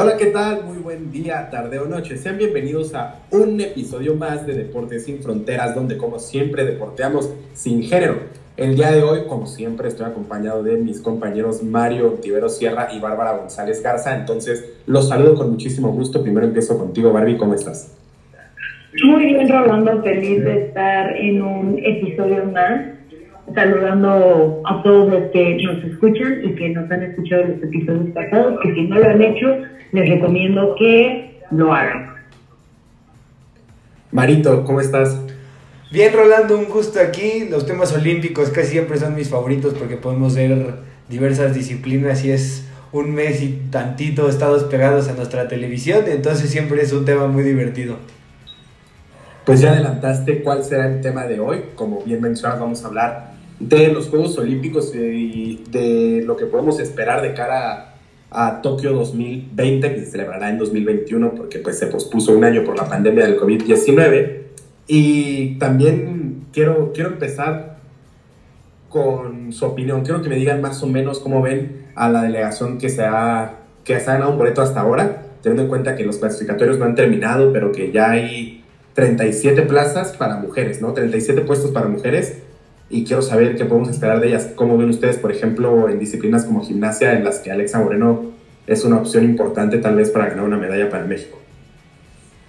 Hola, ¿qué tal? Muy buen día, tarde o noche. Sean bienvenidos a un episodio más de Deportes sin Fronteras, donde como siempre deporteamos sin género. El día de hoy, como siempre, estoy acompañado de mis compañeros Mario Tivero Sierra y Bárbara González Garza. Entonces, los saludo con muchísimo gusto. Primero empiezo contigo, Barbie. ¿Cómo estás? Muy bien, Rolando. Feliz de estar en un episodio más saludando a todos los que nos escuchan y que nos han escuchado los episodios pasados, que si no lo han hecho, les recomiendo que lo hagan. Marito, ¿cómo estás? Bien, Rolando, un gusto aquí. Los temas olímpicos casi siempre son mis favoritos porque podemos ver diversas disciplinas y es un mes y tantito estados pegados a nuestra televisión, entonces siempre es un tema muy divertido. Pues ya adelantaste cuál será el tema de hoy. Como bien mencionas, vamos a hablar de los Juegos Olímpicos y de lo que podemos esperar de cara a, Tokio 2020, que se celebrará en 2021 porque pues, se pospuso un año por la pandemia del COVID-19. Y también quiero, quiero empezar con su opinión. Quiero que me digan más o menos cómo ven a la delegación que se ha, que se ha ganado un boleto hasta ahora, teniendo en cuenta que los clasificatorios no han terminado, pero que ya hay 37 plazas para mujeres, ¿no? 37 puestos para mujeres y quiero saber qué podemos esperar de ellas. ¿Cómo ven ustedes, por ejemplo, en disciplinas como gimnasia, en las que Alexa Moreno es una opción importante tal vez para ganar una medalla para México?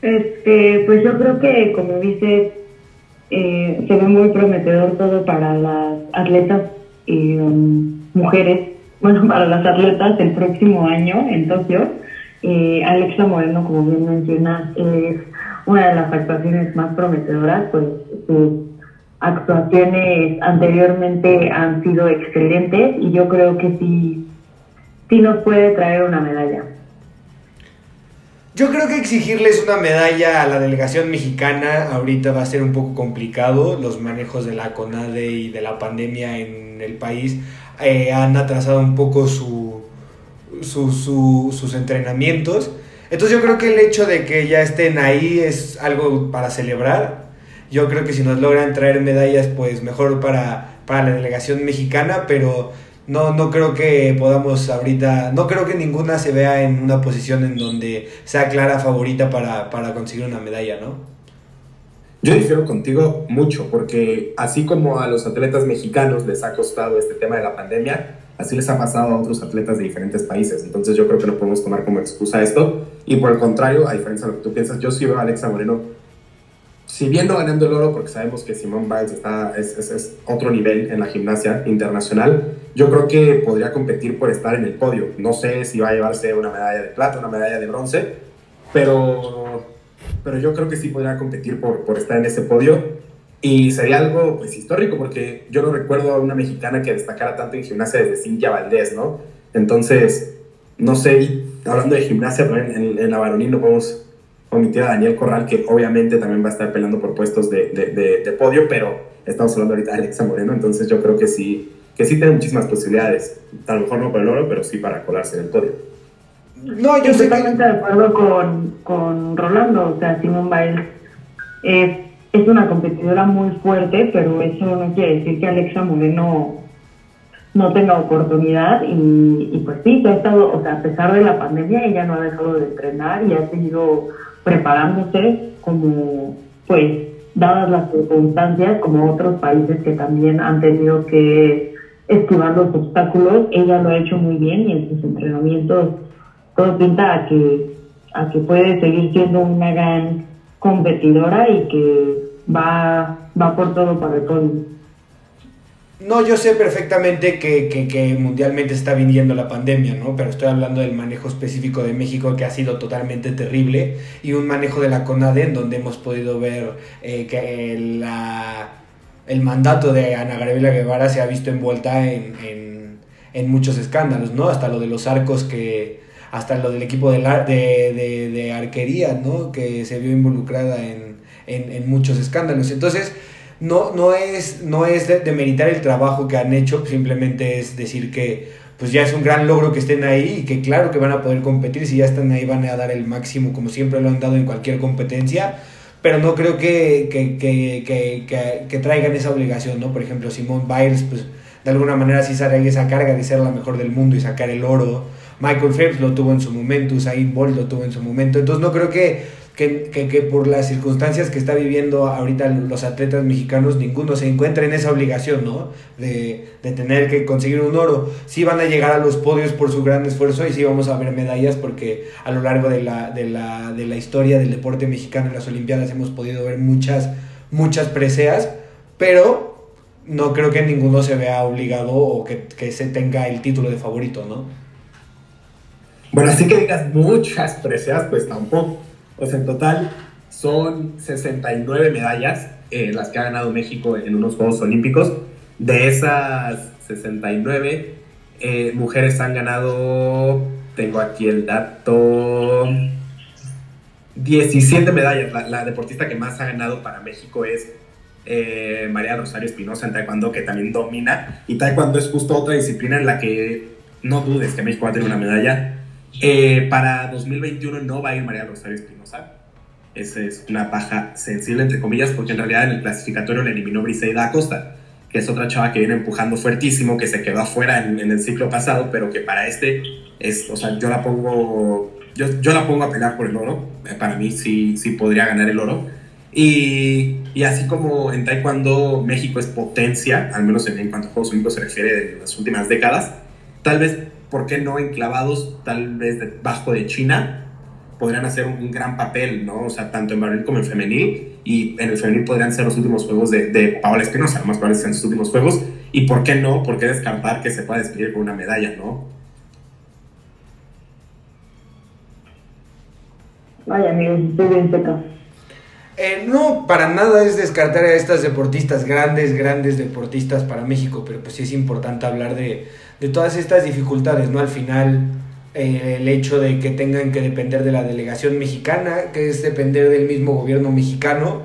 Este, pues yo creo que, como dices, eh, se ve muy prometedor todo para las atletas um, mujeres, bueno, para las atletas el próximo año en Tokio. Eh, Alexa Moreno, como bien mencionas, es una de las actuaciones más prometedoras, pues actuaciones anteriormente han sido excelentes y yo creo que sí, sí nos puede traer una medalla. Yo creo que exigirles una medalla a la delegación mexicana ahorita va a ser un poco complicado. Los manejos de la CONADE y de la pandemia en el país eh, han atrasado un poco su, sus entrenamientos. Entonces yo creo que el hecho de que ya estén ahí es algo para celebrar yo creo que si nos logran traer medallas, pues mejor para, para la delegación mexicana, pero no, no creo que podamos ahorita, no creo que ninguna se vea en una posición en donde sea clara favorita para, para conseguir una medalla, ¿no? Yo difiero contigo mucho, porque así como a los atletas mexicanos les ha costado este tema de la pandemia, así les ha pasado a otros atletas de diferentes países. Entonces yo creo que no podemos tomar como excusa esto. Y por el contrario, a diferencia de lo que tú piensas, yo sí veo a Alexa Moreno si bien no ganando el oro, porque sabemos que Simón Biles está, es, es, otro nivel en la gimnasia internacional, yo creo que podría competir por estar en el podio. No sé si va a llevarse una medalla de plata, una medalla de bronce, pero, pero yo creo que sí podría competir por, por estar en ese podio. Y sería algo pues histórico, porque yo no recuerdo a una mexicana que destacara tanto en gimnasia desde Cintia Valdés, ¿no? Entonces, no sé, hablando de gimnasia, en, en la varonil no podemos omitir a Daniel Corral, que obviamente también va a estar peleando por puestos de, de, podio, pero estamos hablando ahorita de Alexa Moreno, entonces yo creo que sí, que sí tiene muchísimas posibilidades, a lo mejor no para el oro, pero sí para colarse en el podio. No, yo estoy totalmente de acuerdo con, con Rolando, o sea, Simón Biles es, es una competidora muy fuerte, pero eso no quiere decir que Alexa Moreno no tenga oportunidad y, y, pues sí, ha estado, o sea, a pesar de la pandemia, ella no ha dejado de entrenar y ha seguido preparándose como, pues, dadas las circunstancias, como otros países que también han tenido que esquivar los obstáculos, ella lo ha hecho muy bien y en sus entrenamientos todo pinta a que, a que puede seguir siendo una gran competidora y que va, va por todo para el podio. No, yo sé perfectamente que, que, mundialmente está viniendo la pandemia, ¿no? Pero estoy hablando del manejo específico de México que ha sido totalmente terrible y un manejo de la CONADE en donde hemos podido ver eh, que la, el mandato de Ana Gabriela Guevara se ha visto envuelta en, en, en, muchos escándalos, ¿no? Hasta lo de los arcos que... hasta lo del equipo de, de, de, de arquería, ¿no? Que se vio involucrada en, en muchos escándalos. Entonces no, no es, no es de, meritar el trabajo que han hecho, simplemente es decir que pues ya es un gran logro que estén ahí y que claro que van a poder competir, si ya están ahí van a dar el máximo como siempre lo han dado en cualquier competencia, pero no creo que, que, que, que traigan esa obligación, ¿no? Por ejemplo, Simone Biles, pues de alguna manera sí sale esa carga de ser la mejor del mundo y sacar el oro, Michael Phelps lo tuvo en su momento, Usain Bolt lo tuvo en su momento, entonces no creo que que, por las circunstancias que está viviendo ahorita los atletas mexicanos, ninguno se encuentra en esa obligación, ¿no? De, tener que conseguir un oro. Sí van a llegar a los podios por su gran esfuerzo y sí vamos a ver medallas porque a lo largo de la, de la, de la historia del deporte mexicano en las Olimpiadas hemos podido ver muchas, muchas preseas, pero no creo que ninguno se vea obligado o que, que se tenga el título de favorito, ¿no? Bueno, así que digas muchas preseas, pues tampoco. Sea, en total son 69 medallas eh, las que ha ganado México en unos Juegos Olímpicos. De esas 69, eh, mujeres han ganado, tengo aquí el dato, 17 medallas. La, deportista que más ha ganado para México es eh, María Rosario Espinosa en Taekwondo, que también domina. Y Taekwondo es justo otra disciplina en la que no dudes que México va a tener una medalla eh, para 2021 no va a ir María Rosario Espinosa. Esa es una paja sensible, entre comillas, porque en realidad en el clasificatorio le eliminó Briseida Acosta, que es otra chava que viene empujando fuertísimo, que se quedó afuera en, el ciclo pasado, pero que para este es, o sea, yo la pongo, yo, yo la pongo a pelear por el oro. Eh, para mí sí, sí podría ganar el oro. Y, y, así como en Taekwondo México es potencia, al menos en, en cuanto a Juegos Olímpicos se refiere de las últimas décadas, tal vez ¿por qué no enclavados tal vez debajo de China? Podrían hacer un, gran papel, ¿no? O sea, tanto en varonil como en femenil. Y en el femenil podrían ser los últimos juegos de, Paola Espinosa, más probable sean sus últimos juegos. ¿Y por qué no? ¿Por qué descartar que se pueda despedir con una medalla, no? Vaya, amigos, estoy bien seca. Eh, no, para nada es descartar a estas deportistas, grandes, grandes deportistas para México, pero pues sí es importante hablar de, de todas estas dificultades, ¿no? Al final, eh, el hecho de que tengan que depender de la delegación mexicana, que es depender del mismo gobierno mexicano,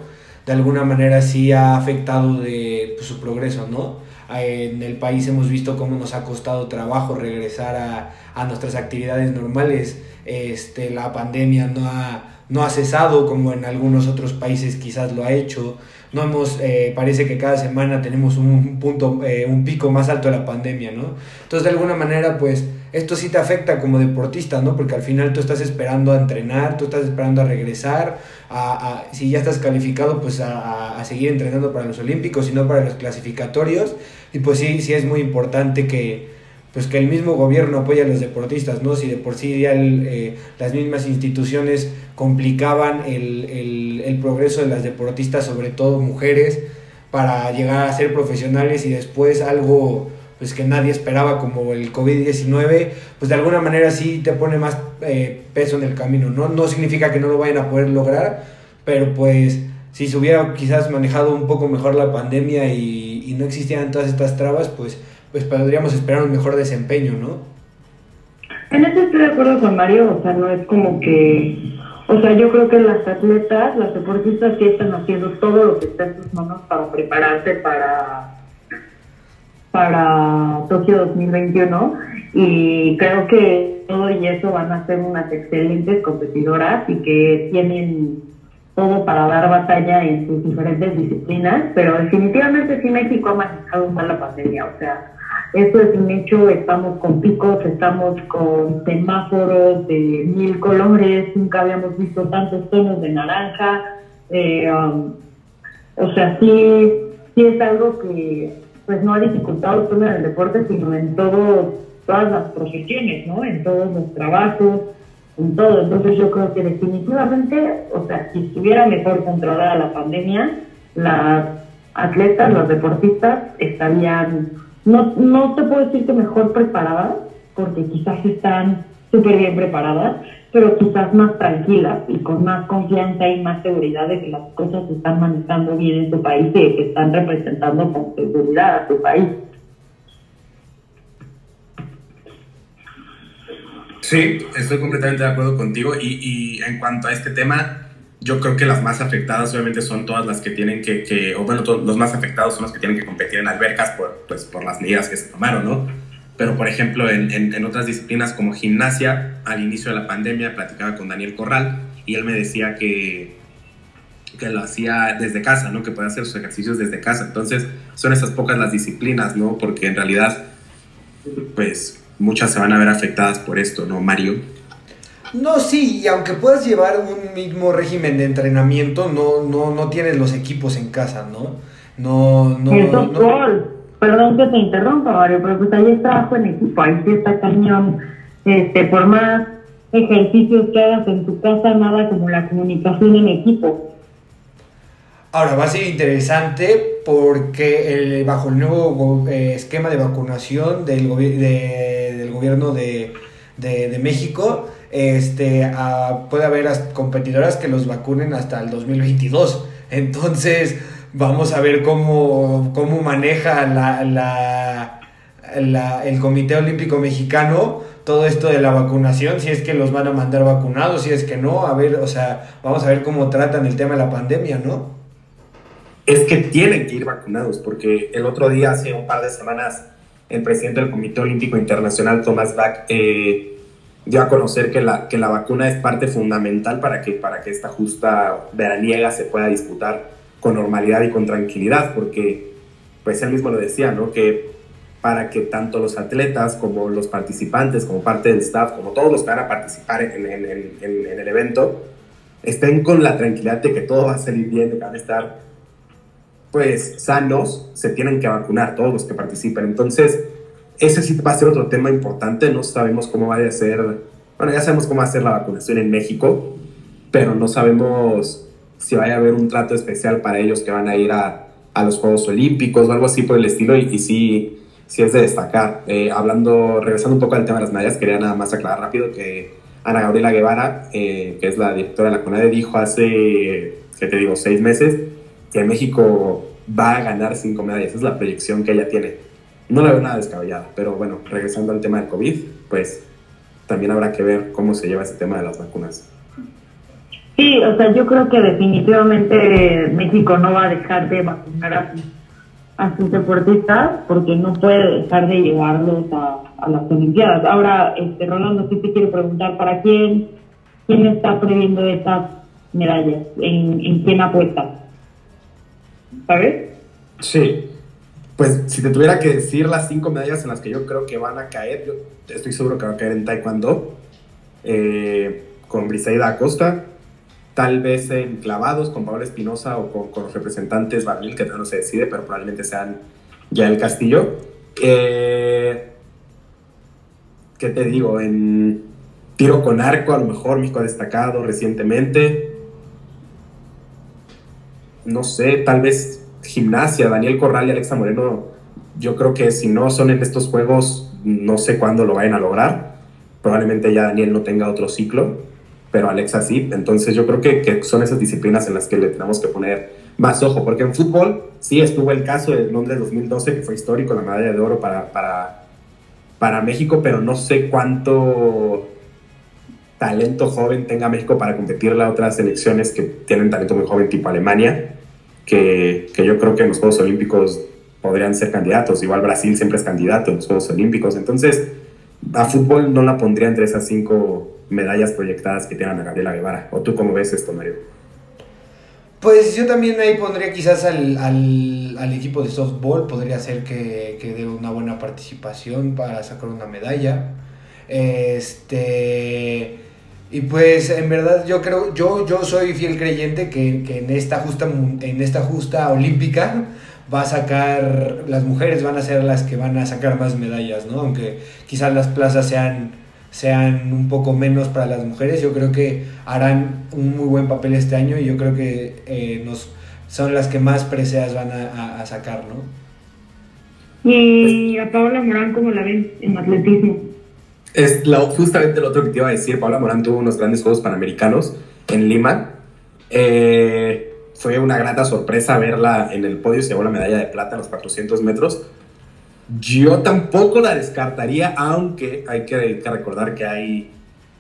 de alguna manera sí ha afectado de pues, su progreso, ¿no? En el país hemos visto cómo nos ha costado trabajo regresar a, a nuestras actividades normales. Este, la pandemia no ha, no ha cesado como en algunos otros países quizás lo ha hecho no hemos, eh, parece que cada semana tenemos un punto, eh, un pico más alto de la pandemia, ¿no? Entonces, de alguna manera, pues, esto sí te afecta como deportista, ¿no? Porque al final tú estás esperando a entrenar, tú estás esperando a regresar, a, si ya estás calificado, pues a, seguir entrenando para los Olímpicos y no para los clasificatorios. Y pues sí, sí es muy importante que, pues que el mismo gobierno apoye a los deportistas, ¿no? Si de por sí ya eh, las mismas instituciones complicaban el, el, progreso de las deportistas, sobre todo mujeres, para llegar a ser profesionales y después algo pues que nadie esperaba como el COVID-19, pues de alguna manera sí te pone más eh, peso en el camino, ¿no? No significa que no lo vayan a poder lograr, pero pues si se hubiera quizás manejado un poco mejor la pandemia y, y no existieran todas estas trabas, pues pues podríamos esperar un mejor desempeño, ¿no? En eso estoy de acuerdo con Mario, o sea, no es como que, o sea, yo creo que las atletas, las deportistas sí están haciendo todo lo que está en sus manos para prepararse para para Tokio 2021 y creo que todo y eso van a ser unas excelentes competidoras y que tienen todo para dar batalla en sus diferentes disciplinas, pero definitivamente sí México ha manejado mal la pandemia, o sea, eso es un hecho, estamos con picos, estamos con semáforos de mil colores, nunca habíamos visto tantos tonos de naranja. Eh, um, o sea, sí, sí es algo que pues no ha dificultado solo en el deporte, sino en todo, todas las profesiones, ¿no? En todos los trabajos, en todo. Entonces yo creo que definitivamente, o sea, si estuviera mejor controlada la pandemia, las atletas, los deportistas estarían no, no te puedo decir que mejor preparadas, porque quizás están súper bien preparadas, pero quizás más tranquilas y con más confianza y más seguridad de que las cosas se están manejando bien en su país y que están representando con seguridad a su país. Sí, estoy completamente de acuerdo contigo y, y en cuanto a este tema, yo creo que las más afectadas obviamente son todas las que tienen que, que o bueno, los más afectados son los que tienen que competir en albercas por, pues, por las medidas que se tomaron, ¿no? Pero, por ejemplo, en, en, otras disciplinas como gimnasia, al inicio de la pandemia platicaba con Daniel Corral y él me decía que, que lo hacía desde casa, ¿no? Que puede hacer sus ejercicios desde casa. Entonces, son esas pocas las disciplinas, ¿no? Porque en realidad, pues, muchas se van a ver afectadas por esto, ¿no, Mario? No, sí, y aunque puedas llevar un mismo régimen de entrenamiento, no, no, no tienes los equipos en casa, ¿no? No, no. El softball, perdón que te interrumpa, Mario, pero pues ahí es trabajo en equipo, ahí sí está cañón. Este, por más ejercicios que hagas en tu casa, nada como la comunicación en equipo. Ahora va a ser interesante porque bajo el nuevo eh, esquema de vacunación del, del gobierno de, de, México, este, puede haber competidoras que los vacunen hasta el 2022. Entonces, vamos a ver cómo, cómo maneja la, la, la, el Comité Olímpico Mexicano todo esto de la vacunación, si es que los van a mandar vacunados, si es que no, a ver, o sea, vamos a ver cómo tratan el tema de la pandemia, ¿no? Es que tienen que ir vacunados, porque el otro día, hace un par de semanas, el presidente del Comité Olímpico Internacional, Thomas Bach, eh, dio a conocer que la, que la vacuna es parte fundamental para que, para que esta justa veraniega se pueda disputar con normalidad y con tranquilidad, porque pues él mismo lo decía, ¿no? Que para que tanto los atletas como los participantes, como parte del staff, como todos los que van a participar en, en, en, el evento, estén con la tranquilidad de que todo va a salir bien, de que van a estar pues sanos, se tienen que vacunar todos los que participen. Entonces, ese sí va a ser otro tema importante, no sabemos cómo va a ser, bueno, ya sabemos cómo va a ser la vacunación en México, pero no sabemos si vaya a haber un trato especial para ellos que van a ir a, a los Juegos Olímpicos o algo así por el estilo, y, y sí sí es de destacar. Eh, hablando, regresando un poco al tema de las medallas, quería nada más aclarar rápido que Ana Gabriela Guevara, eh, que es la directora de la CONADE, dijo hace, ¿qué te digo?, seis meses, que México va a ganar cinco medallas. Esa es la proyección que ella tiene. No la veo nada descabellada, pero bueno, regresando al tema del COVID, pues también habrá que ver cómo se lleva ese tema de las vacunas. Sí, o sea, yo creo que definitivamente México no va a dejar de vacunar a a sus deportistas porque no puede dejar de llevarlos a, las Olimpiadas. Ahora, este Rolando, sí te quiero preguntar, ¿para quién, quién está previendo estas medallas? ¿En, en quién apuesta? ¿Sabes? Sí. Pues si te tuviera que decir las cinco medallas en las que yo creo que van a caer, yo estoy seguro que va a caer en Taekwondo, eh, con Briseida Acosta, tal vez en clavados con Pablo Espinosa o con, representantes Barril, que no se decide, pero probablemente sean ya el Castillo. Eh, ¿Qué te digo? En tiro con arco, a lo mejor México ha destacado recientemente. No sé, tal vez gimnasia, Daniel Corral y Alexa Moreno. Yo creo que si no son en estos juegos, no sé cuándo lo vayan a lograr. Probablemente ya Daniel no tenga otro ciclo pero Alexa sí. Entonces yo creo que, son esas disciplinas en las que le tenemos que poner más ojo, porque en fútbol sí estuvo el caso de Londres 2012, que fue histórico, la medalla de oro para, para, México, pero no sé cuánto talento joven tenga México para competirle a otras selecciones que tienen talento muy joven, tipo Alemania, que, que yo creo que en los Juegos Olímpicos podrían ser candidatos. Igual Brasil siempre es candidato en los Juegos Olímpicos. Entonces, a fútbol no la pondría entre esas cinco medallas proyectadas que tienen a Gabriela Guevara. ¿O tú cómo ves esto, Mario? Pues yo también ahí pondría quizás al, al, equipo de softball, podría ser que, que dé una buena participación para sacar una medalla. Este. Y pues en verdad yo creo, yo, yo soy fiel creyente que, que, en, esta justa, en esta justa olímpica va a sacar, las mujeres van a ser las que van a sacar más medallas, ¿no? Aunque quizás las plazas sean sean un poco menos para las mujeres. Yo creo que harán un muy buen papel este año y yo creo que eh, nos, son las que más preseas van a, sacar, ¿no? Y a Paula Morán, ¿cómo la ven en atletismo? Es lo, justamente lo otro que te iba a decir. Paula Morán tuvo unos grandes Juegos Panamericanos en Lima. Eh, fue una grata sorpresa verla en el podio, se llevó la medalla de plata en los 400 metros yo tampoco la descartaría, aunque hay que, recordar que hay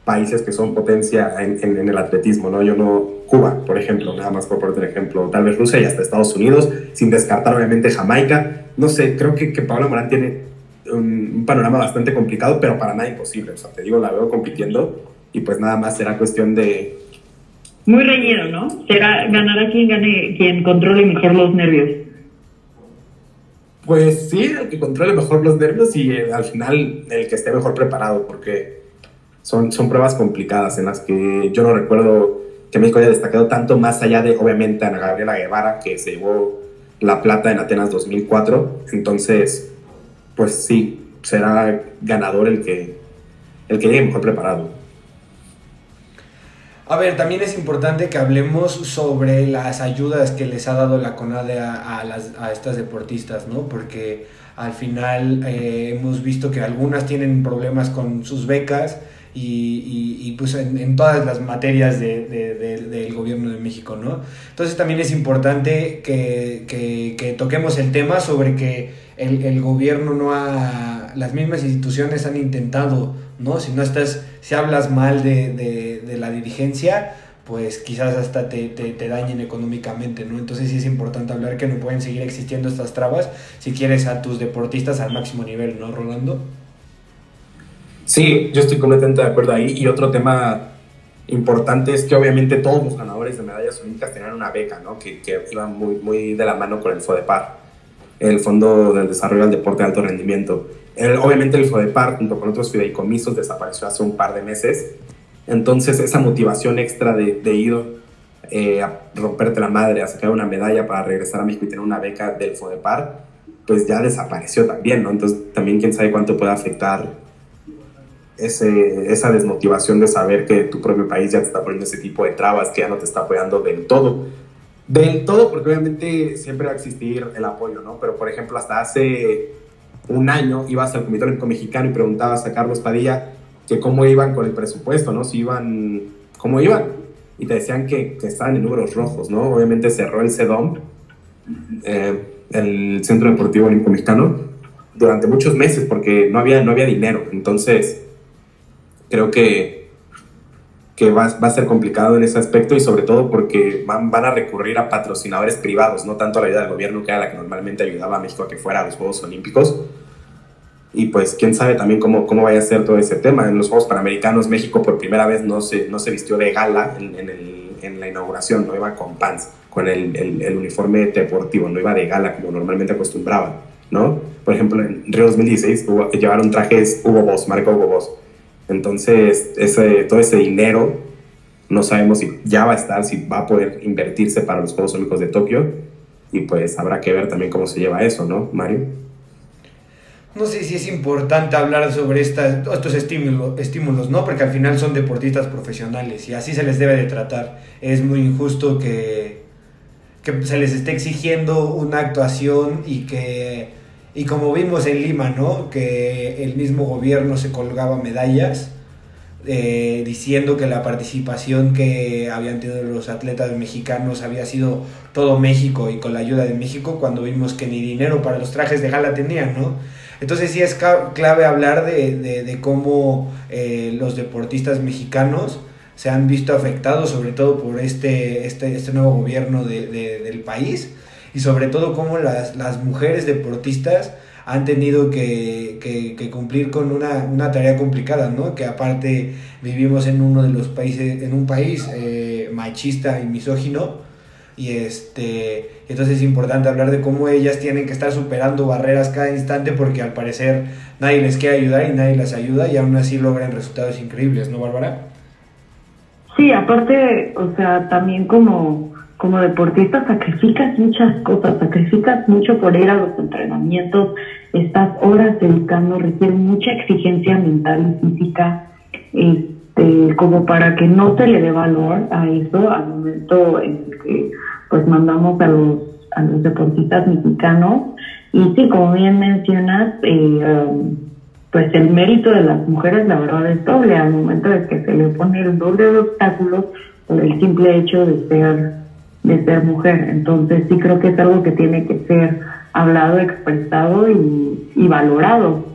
países que son potencia en, el atletismo, ¿no? Yo no, Cuba, por ejemplo, nada más por poner ejemplo, tal vez Rusia y hasta Estados Unidos, sin descartar obviamente Jamaica. No sé, creo que, que Paula Morán tiene un, panorama bastante complicado, pero para nada imposible. O sea, te digo, la veo compitiendo y pues nada más será cuestión de... Muy reñido, ¿no? Será, ganará quien gane, quien controle mejor los nervios. Pues sí, el que controle mejor los nervios y eh, al final el que esté mejor preparado, porque son, son pruebas complicadas en las que yo no recuerdo que México haya destacado tanto más allá de, obviamente, Ana Gabriela Guevara, que se llevó la plata en Atenas 2004. Entonces, pues sí, será ganador el que, el que llegue mejor preparado. A ver, también es importante que hablemos sobre las ayudas que les ha dado la CONADE a, estas deportistas, ¿no? Porque al final eh, hemos visto que algunas tienen problemas con sus becas y, y, pues en, todas las materias de, del gobierno de México, ¿no? Entonces también es importante que, que, que toquemos el tema sobre que el, el, gobierno no ha, las mismas instituciones han intentado, ¿no? Si no estás, si hablas mal de de la dirigencia, pues quizás hasta te, te, dañen económicamente, ¿no? Entonces sí es importante hablar que no pueden seguir existiendo estas trabas si quieres a tus deportistas al máximo nivel, ¿no, Rolando? Sí, yo estoy completamente de acuerdo ahí. Y otro tema importante es que obviamente todos los ganadores de medallas olímpicas tenían una beca, ¿no? Que, que iba muy, muy de la mano con el FODEPAR, el Fondo del Desarrollo del Deporte de Alto Rendimiento. El, obviamente el FODEPAR, junto con otros fideicomisos, desapareció hace un par de meses entonces esa motivación extra de, de ir eh, a romperte la madre, a sacar una medalla para regresar a México y tener una beca del FODEPAR, pues ya desapareció también, ¿no? Entonces también quién sabe cuánto puede afectar esa desmotivación de saber que tu propio país ya te está poniendo ese tipo de trabas, que ya no te está apoyando del todo. Del todo, porque obviamente siempre va a existir el apoyo, ¿no? Pero por ejemplo, hasta hace un año ibas al Comité Olímpico Mexicano y preguntabas a Carlos Padilla, que cómo iban con el presupuesto, ¿no? Si iban, cómo iban. Y te decían que, que estaban en números rojos, ¿no? Obviamente cerró el CEDOM, eh, el Centro Deportivo Olímpico Mexicano, durante muchos meses porque no había, no había dinero. Entonces, creo que, que va, va, a ser complicado en ese aspecto y sobre todo porque van, van a recurrir a patrocinadores privados, no tanto a la ayuda del gobierno que era la que normalmente ayudaba a México a que fuera a los Juegos Olímpicos y pues quién sabe también cómo, cómo vaya a ser todo ese tema. En los Juegos Panamericanos México por primera vez no se, no se vistió de gala en, en, el, en la inauguración, no iba con pants, con el, el, el, uniforme deportivo, no iba de gala como normalmente acostumbraba, ¿no? Por ejemplo, en Río 2016 llevaron trajes Hugo Boss, marca Hugo Boss. Entonces, todo ese dinero no sabemos si ya va a estar, si va a poder invertirse para los Juegos Olímpicos de Tokio y pues habrá que ver también cómo se lleva eso, ¿no, Mario? no sé si es importante hablar sobre estos estímulos, estímulos, ¿no? Porque al final son deportistas profesionales y así se les debe de tratar. Es muy injusto que, que se les esté exigiendo una actuación y que, y como vimos en Lima, ¿no? Que el mismo gobierno se colgaba medallas eh, diciendo que la participación que habían tenido los atletas mexicanos había sido todo México y con la ayuda de México cuando vimos que ni dinero para los trajes de gala tenían, ¿no? Entonces sí es clave hablar de, cómo eh, los deportistas mexicanos se han visto afectados, sobre todo por este, este, este nuevo gobierno del país, y sobre todo cómo las, mujeres deportistas han tenido que, cumplir con una, tarea complicada, ¿no? Que aparte vivimos en uno de los países, en un país eh, machista y misógino, y este, entonces es importante hablar de cómo ellas tienen que estar superando barreras cada instante porque al parecer nadie les quiere ayudar y nadie las ayuda y aún así logran resultados increíbles, ¿no, Bárbara? Sí, aparte, o sea, también como, como deportista sacrificas muchas cosas, sacrificas mucho por ir a los entrenamientos, estas horas dedicando, requieren mucha exigencia mental y física. Este, como para que no se le dé valor a eso al momento en que pues mandamos a los, a los deportistas mexicanos. Y sí, como bien mencionas, eh, um, pues el mérito de las mujeres la verdad es doble al momento de que se le pone el doble de obstáculos por el simple hecho de ser de ser mujer. Entonces sí creo que es algo que tiene que ser hablado, expresado y, valorado.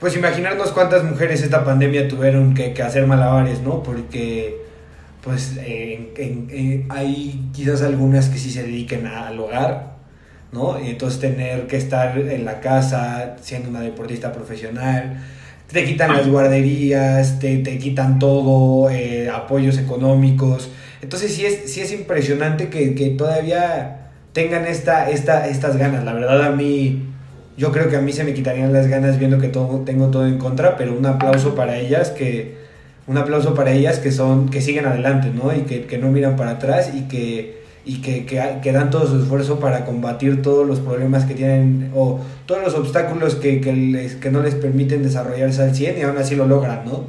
Pues imaginarnos cuántas mujeres esta pandemia tuvieron que, hacer malabares, ¿no? Porque pues hay quizás algunas que sí se dediquen al hogar, ¿no? Y entonces tener que estar en la casa siendo una deportista profesional, te quitan las guarderías, te, te quitan todo, eh, apoyos económicos. Entonces sí es, sí es impresionante que, que todavía tengan esta, esta, estas ganas. La verdad a mí, yo creo que a mí se me quitarían las ganas viendo que todo, tengo todo en contra, pero un aplauso para ellas que, un aplauso para ellas que son, que siguen adelante, ¿no? Y que, que no miran para atrás y que, y que, que, dan todo su esfuerzo para combatir todos los problemas que tienen o todos los obstáculos que, que, les, que no les permiten desarrollarse al 100 y aún así lo logran, ¿no?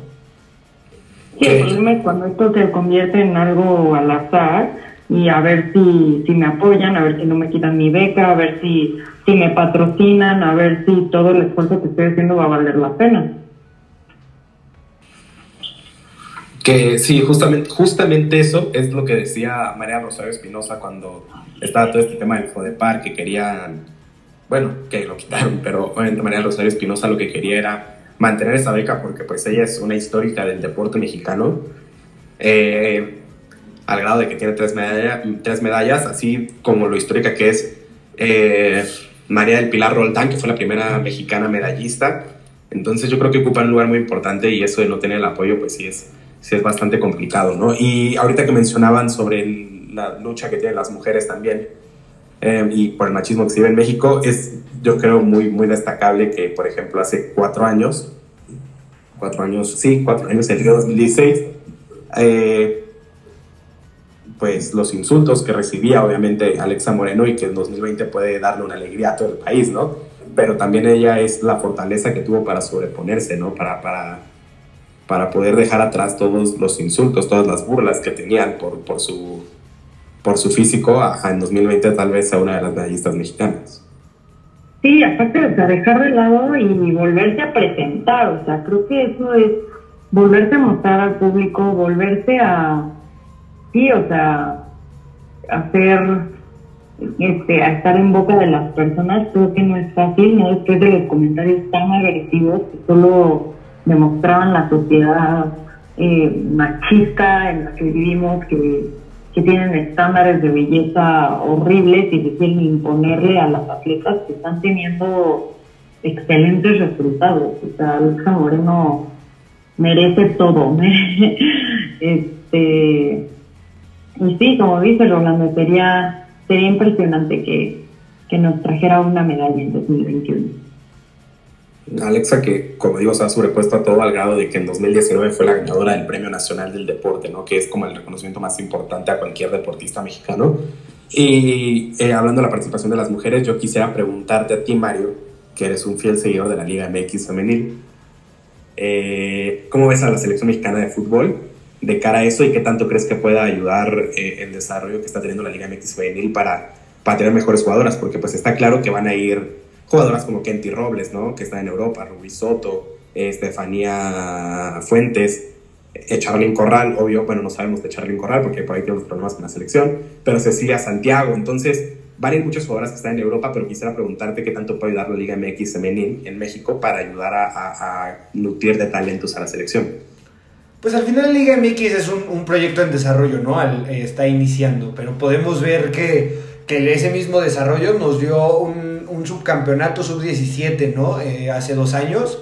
Sí, el problema es cuando esto se convierte en algo al azar y a ver si, si me apoyan, a ver si no me quitan mi beca, a ver si, si me patrocinan, a ver si todo el esfuerzo que estoy haciendo va a valer la pena. Que sí, justamente, justamente eso es lo que decía María Rosario Espinosa cuando estaba todo este tema del FODEPAR, que querían, bueno, que lo quitaron, pero obviamente María Rosario Espinosa lo que quería era mantener esa beca porque pues ella es una histórica del deporte mexicano, eh, al grado de que tiene tres, tres medallas, así como lo histórica que es eh, María del Pilar Roldán, que fue la primera mexicana medallista. Entonces yo creo que ocupa un lugar muy importante y eso de no tener el apoyo pues sí es sí es bastante complicado, ¿no? Y ahorita que mencionaban sobre la lucha que tienen las mujeres también eh, y por el machismo que se vive en México, es yo creo muy, muy destacable que, por ejemplo, hace cuatro años, cuatro años, sí, cuatro años, el 2016, eh, pues los insultos que recibía obviamente Alexa Moreno y que en 2020 puede darle una alegría a todo el país, ¿no? Pero también ella es la fortaleza que tuvo para sobreponerse, ¿no? Para, para para poder dejar atrás todos los insultos, todas las burlas que tenían por, por, su, por su físico, en 2020 tal vez sea una de las medallistas mexicanas. Sí, aparte de dejar de lado y volverse a presentar, o sea, creo que eso es volverse a mostrar al público, volverse a, sí, o sea, hacer, este, a estar en boca de las personas, creo que no es fácil, ¿no? Después de los comentarios tan agresivos que solo demostraban la sociedad eh, machista en la que vivimos, que, tienen estándares de belleza horribles y que imponerle a las atletas que están teniendo excelentes resultados. O sea, Alexa Moreno merece todo. este y sí, como dice Rolando, sería, sería impresionante que, que nos trajera una medalla en 2021. Alexa, que como digo, se ha sobrepuesto a todo al grado de que en 2019 fue la ganadora del Premio Nacional del Deporte, ¿no? que es como el reconocimiento más importante a cualquier deportista mexicano. Y eh, hablando de la participación de las mujeres, yo quisiera preguntarte a ti, Mario, que eres un fiel seguidor de la Liga MX femenil, eh, ¿cómo ves a la selección mexicana de fútbol de cara a eso y qué tanto crees que pueda ayudar eh, el desarrollo que está teniendo la Liga MX femenil para, para tener mejores jugadoras? Porque pues está claro que van a ir jugadoras como Kenty Robles, ¿no? Que está en Europa, Rubí Soto, Estefanía Fuentes, eh, Charlyn Corral, obvio, bueno, no sabemos de Charlyn Corral porque por ahí tenemos problemas con la selección, pero Cecilia Santiago, entonces van a ir muchas jugadoras que están en Europa, pero quisiera preguntarte qué tanto puede ayudar la Liga MX femenil en México para ayudar a, nutrir de talentos a la selección. Pues al final la Liga MX es un, proyecto en desarrollo, ¿no? Eh, está iniciando, pero podemos ver que, que ese mismo desarrollo nos dio un un subcampeonato sub-17, ¿no? Eh, hace dos años.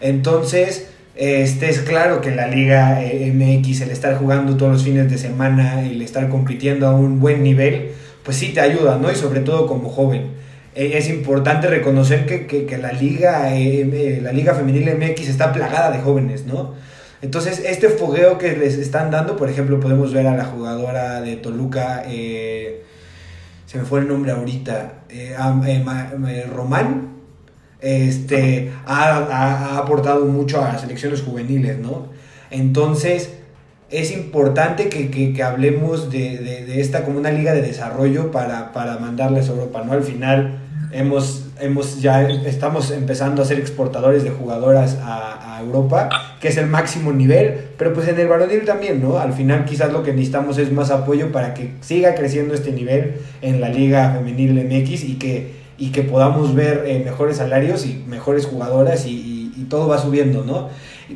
Entonces, este es claro que la Liga eh, MX, el estar jugando todos los fines de semana, el estar compitiendo a un buen nivel, pues sí te ayuda, ¿no? Y sobre todo como joven. Eh, es importante reconocer que, que, la, Liga, la Liga Femenil MX está plagada de jóvenes, ¿no? Entonces, este fogueo que les están dando, por ejemplo, podemos ver a la jugadora de Toluca, se me fue el nombre ahorita, eh, eh, Román, este, ha, aportado mucho a las selecciones juveniles, ¿no? Entonces, es importante que, hablemos de, esta como una liga de desarrollo para, para mandarles a Europa, ¿no? Al final hemos hemos ya estamos empezando a ser exportadores de jugadoras a, Europa, que es el máximo nivel, pero pues en el varonil también, ¿no? Al final quizás lo que necesitamos es más apoyo para que siga creciendo este nivel en la liga femenil MX y que, y que podamos ver eh, mejores salarios y mejores jugadoras y, todo va subiendo, ¿no?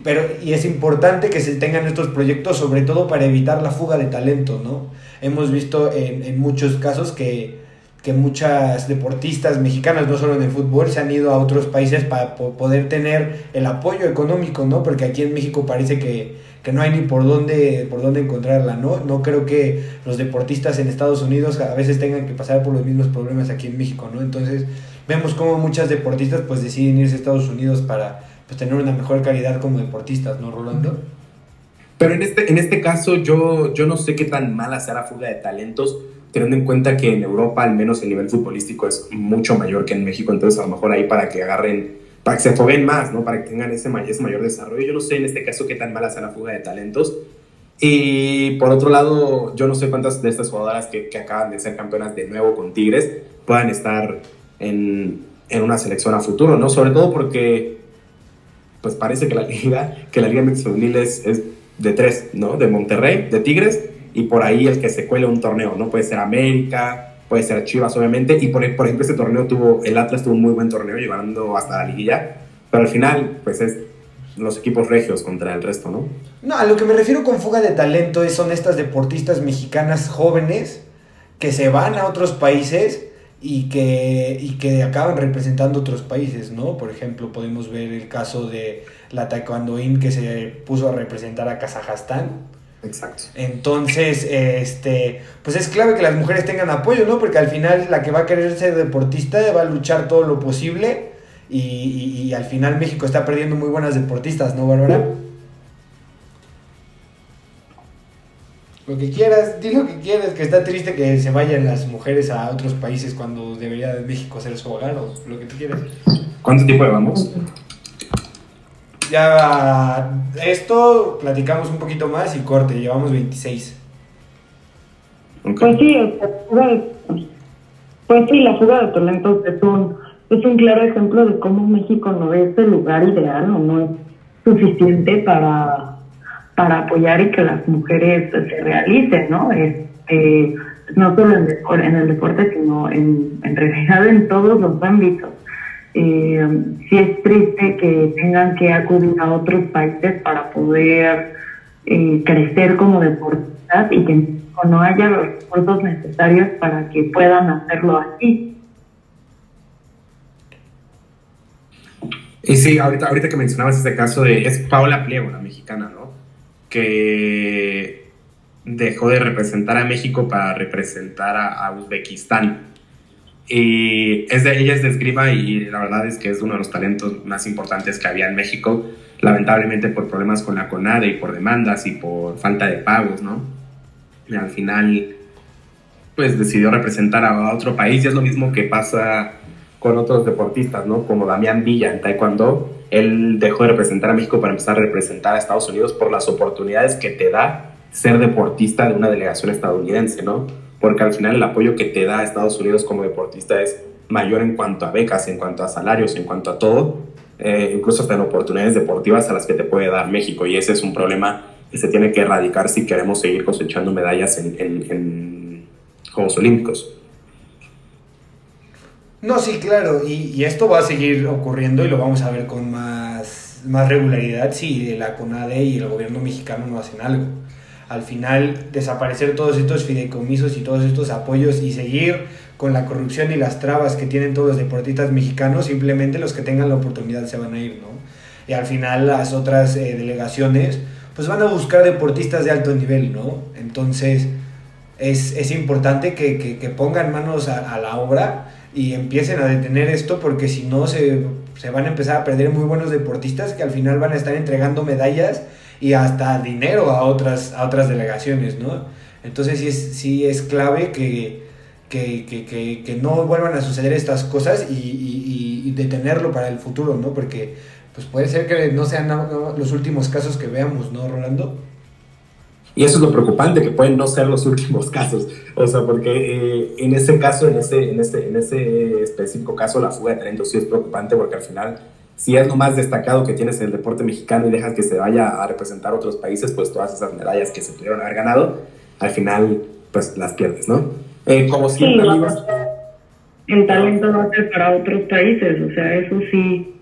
Pero, y es importante que se tengan estos proyectos, sobre todo para evitar la fuga de talento, ¿no? Hemos visto en, en muchos casos que que muchas deportistas mexicanas, no solo en el fútbol, se han ido a otros países para poder tener el apoyo económico, ¿no? Porque aquí en México parece que, que, no hay ni por dónde, por dónde encontrarla, ¿no? No creo que los deportistas en Estados Unidos a veces tengan que pasar por los mismos problemas aquí en México, ¿no? Entonces vemos como muchas deportistas pues deciden irse a Estados Unidos para pues, tener una mejor calidad como deportistas, ¿no, Rolando? Pero en este, en este caso yo, yo no sé qué tan mala será fuga de talentos, teniendo en cuenta que en Europa al menos el nivel futbolístico es mucho mayor que en México, entonces a lo mejor ahí para que agarren, para que se foguen más, ¿no? Para que tengan ese, ese mayor desarrollo. Yo no sé en este caso qué tan mala será la fuga de talentos. Y por otro lado, yo no sé cuántas de estas jugadoras que, que acaban de ser campeonas de nuevo con Tigres puedan estar en, en una selección a futuro, ¿no? Sobre todo porque pues parece que la liga, que la liga mix es, es de tres, ¿no? De Monterrey, de Tigres, y por ahí el que se cuele un torneo, ¿no? Puede ser América, puede ser Chivas, obviamente, y por, por ejemplo, este torneo tuvo, el Atlas tuvo un muy buen torneo, llevando hasta la liguilla, pero al final, pues es los equipos regios contra el resto, ¿no? No, a lo que me refiero con fuga de talento es, son estas deportistas mexicanas jóvenes que se van a otros países y que, y que acaban representando otros países, ¿no? Por ejemplo, podemos ver el caso de la taekwondoín que se puso a representar a Kazajstán. Exacto. Entonces, este, pues es clave que las mujeres tengan apoyo, ¿no? Porque al final la que va a querer ser deportista va a luchar todo lo posible y, y al final México está perdiendo muy buenas deportistas, ¿no, Bárbara? Lo que quieras, di lo que quieras, que está triste que se vayan las mujeres a otros países cuando debería de México ser su hogar o lo que tú quieras. ¿Cuánto tiempo llevamos? Ya esto platicamos un poquito más y corte, llevamos 26. Pues sí, pues sí, la fuga de talentos es un, es un claro ejemplo de cómo México no es el lugar ideal o no es suficiente para para apoyar y que las mujeres se realicen, ¿no? Este, no solo en, en, el deporte, sino en, en, realidad en todos los ámbitos. Eh, sí es triste que tengan que acudir a otros países para poder eh, crecer como deportistas y que no haya los recursos necesarios para que puedan hacerlo así. Y sí, ahorita, ahorita que mencionabas ese caso de, es Paola Pliego, la mexicana, ¿no? que dejó de representar a México para representar a, Uzbekistán. Y es de, ella es de esgrima y la verdad es que es uno de los talentos más importantes que había en México, lamentablemente por problemas con la CONADE y por demandas y por falta de pagos, ¿no? Y al final, pues decidió representar a otro país y es lo mismo que pasa con otros deportistas, ¿no? Como Damián Villa en Taekwondo, él dejó de representar a México para empezar a representar a Estados Unidos por las oportunidades que te da ser deportista de una delegación estadounidense, ¿no? Porque al final el apoyo que te da Estados Unidos como deportista es mayor en cuanto a becas, en cuanto a salarios, en cuanto a todo, eh, incluso hasta en oportunidades deportivas a las que te puede dar México. Y ese es un problema que se tiene que erradicar si queremos seguir cosechando medallas en, Juegos Olímpicos. No, sí, claro, y, esto va a seguir ocurriendo y lo vamos a ver con más, más regularidad si la CONADE y el gobierno mexicano no hacen algo. Al final, desaparecer todos estos fideicomisos y todos estos apoyos y seguir con la corrupción y las trabas que tienen todos los deportistas mexicanos, simplemente los que tengan la oportunidad se van a ir, ¿no? Y al final las otras eh, delegaciones pues van a buscar deportistas de alto nivel, ¿no? Entonces es, es importante que, que, que pongan manos a, a la obra y empiecen a detener esto porque si no se, se, van a empezar a perder muy buenos deportistas que al final van a estar entregando medallas y hasta dinero a otras, a otras delegaciones, ¿no? Entonces sí es, sí es clave que, que, que, que no vuelvan a suceder estas cosas y, y, y, detenerlo para el futuro, ¿no? Porque pues puede ser que no sean los últimos casos que veamos, ¿no, Rolando? Y eso es lo preocupante, que pueden no ser los últimos casos. O sea, porque eh, en ese caso, en ese, en, ese, en ese específico caso, la fuga de talento sí es preocupante porque al final, si es lo más destacado que tienes en el deporte mexicano y dejas que se vaya a representar otros países, pues todas esas medallas que se pudieron haber ganado, al final, pues las pierdes, ¿no? Eh, como siempre, amigos. El talento va a ser para otros países, o sea, eso sí,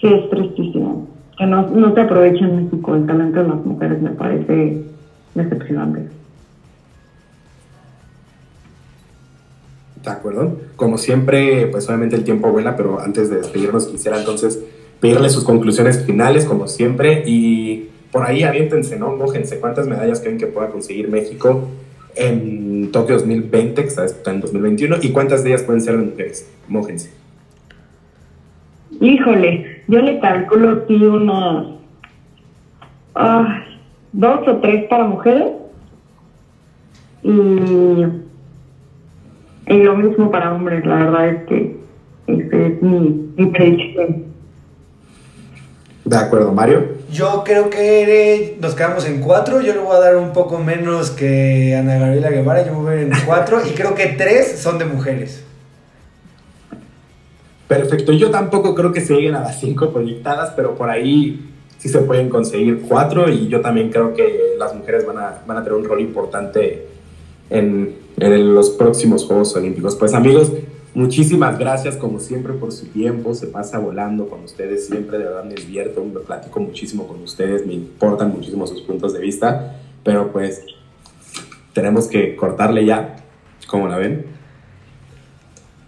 sí es tristísimo. Que no, no se aproveche en México el talento de las mujeres, me parece decepcionante. De acuerdo. Como siempre, pues obviamente el tiempo vuela, pero antes de despedirnos quisiera entonces pedirle sus conclusiones finales, como siempre, y por ahí aviéntense, ¿no? Mójense. ¿Cuántas medallas creen que pueda conseguir México en Tokio 2020, que está en 2021? ¿Y cuántas de ellas pueden ser de mujeres? Mójense. Híjole, yo le calculo aquí unos dos o tres para mujeres y, y, lo mismo para hombres. La verdad es que ese es mi, mi predicción. De acuerdo, Mario. Yo creo que nos quedamos en cuatro. Yo le voy a dar un poco menos que Ana Gabriela Guevara. Yo voy a ver en cuatro. y creo que tres son de mujeres. Perfecto. Yo tampoco creo que se lleguen a las cinco proyectadas, pero por ahí sí se pueden conseguir cuatro. Y yo también creo que las mujeres van a, van a tener un rol importante en, en los próximos Juegos Olímpicos. Pues amigos, Muchísimas gracias, como siempre, por su tiempo. Se pasa volando con ustedes. Siempre, de verdad, me divierto. Me platico muchísimo con ustedes. Me importan muchísimo sus puntos de vista. Pero pues, tenemos que cortarle ya. ¿Cómo la ven?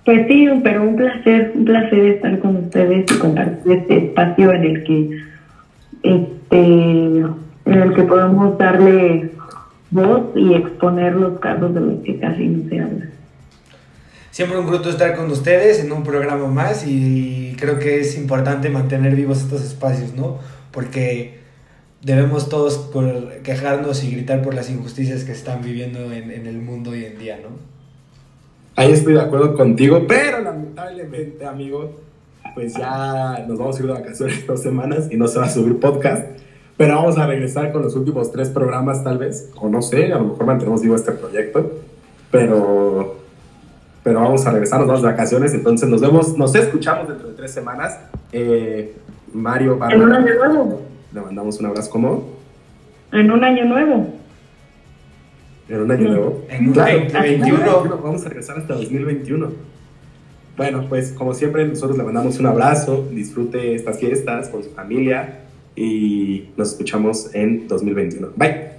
Pues sí, pero un placer, un placer estar con ustedes y compartir este espacio en el que, este, en el que podemos darle voz y exponer los casos de los que casi no se habla. Siempre un gusto estar con ustedes en un programa más y creo que es importante mantener vivos estos espacios, ¿no? Porque debemos todos por quejarnos y gritar por las injusticias que están viviendo en, el mundo hoy en día, ¿no? Ahí estoy de acuerdo contigo, pero lamentablemente, amigo, pues ya nos vamos a ir de vacaciones dos semanas y no se va a subir podcast. Pero vamos a regresar con los últimos tres programas, tal vez, o no sé, a lo mejor mantenemos vivo este proyecto. Pero pero vamos a regresar, nos vamos de vacaciones, entonces nos vemos, nos escuchamos dentro de tres semanas. Eh, Mario Bárbara. En un año nuevo. Le mandamos un abrazo, ¿cómo? En un año nuevo. En un año nuevo. En un claro, 2021. Vamos a regresar hasta 2021. Bueno, pues como siempre, nosotros le mandamos un abrazo, disfrute estas fiestas con su familia y nos escuchamos en 2021. Bye.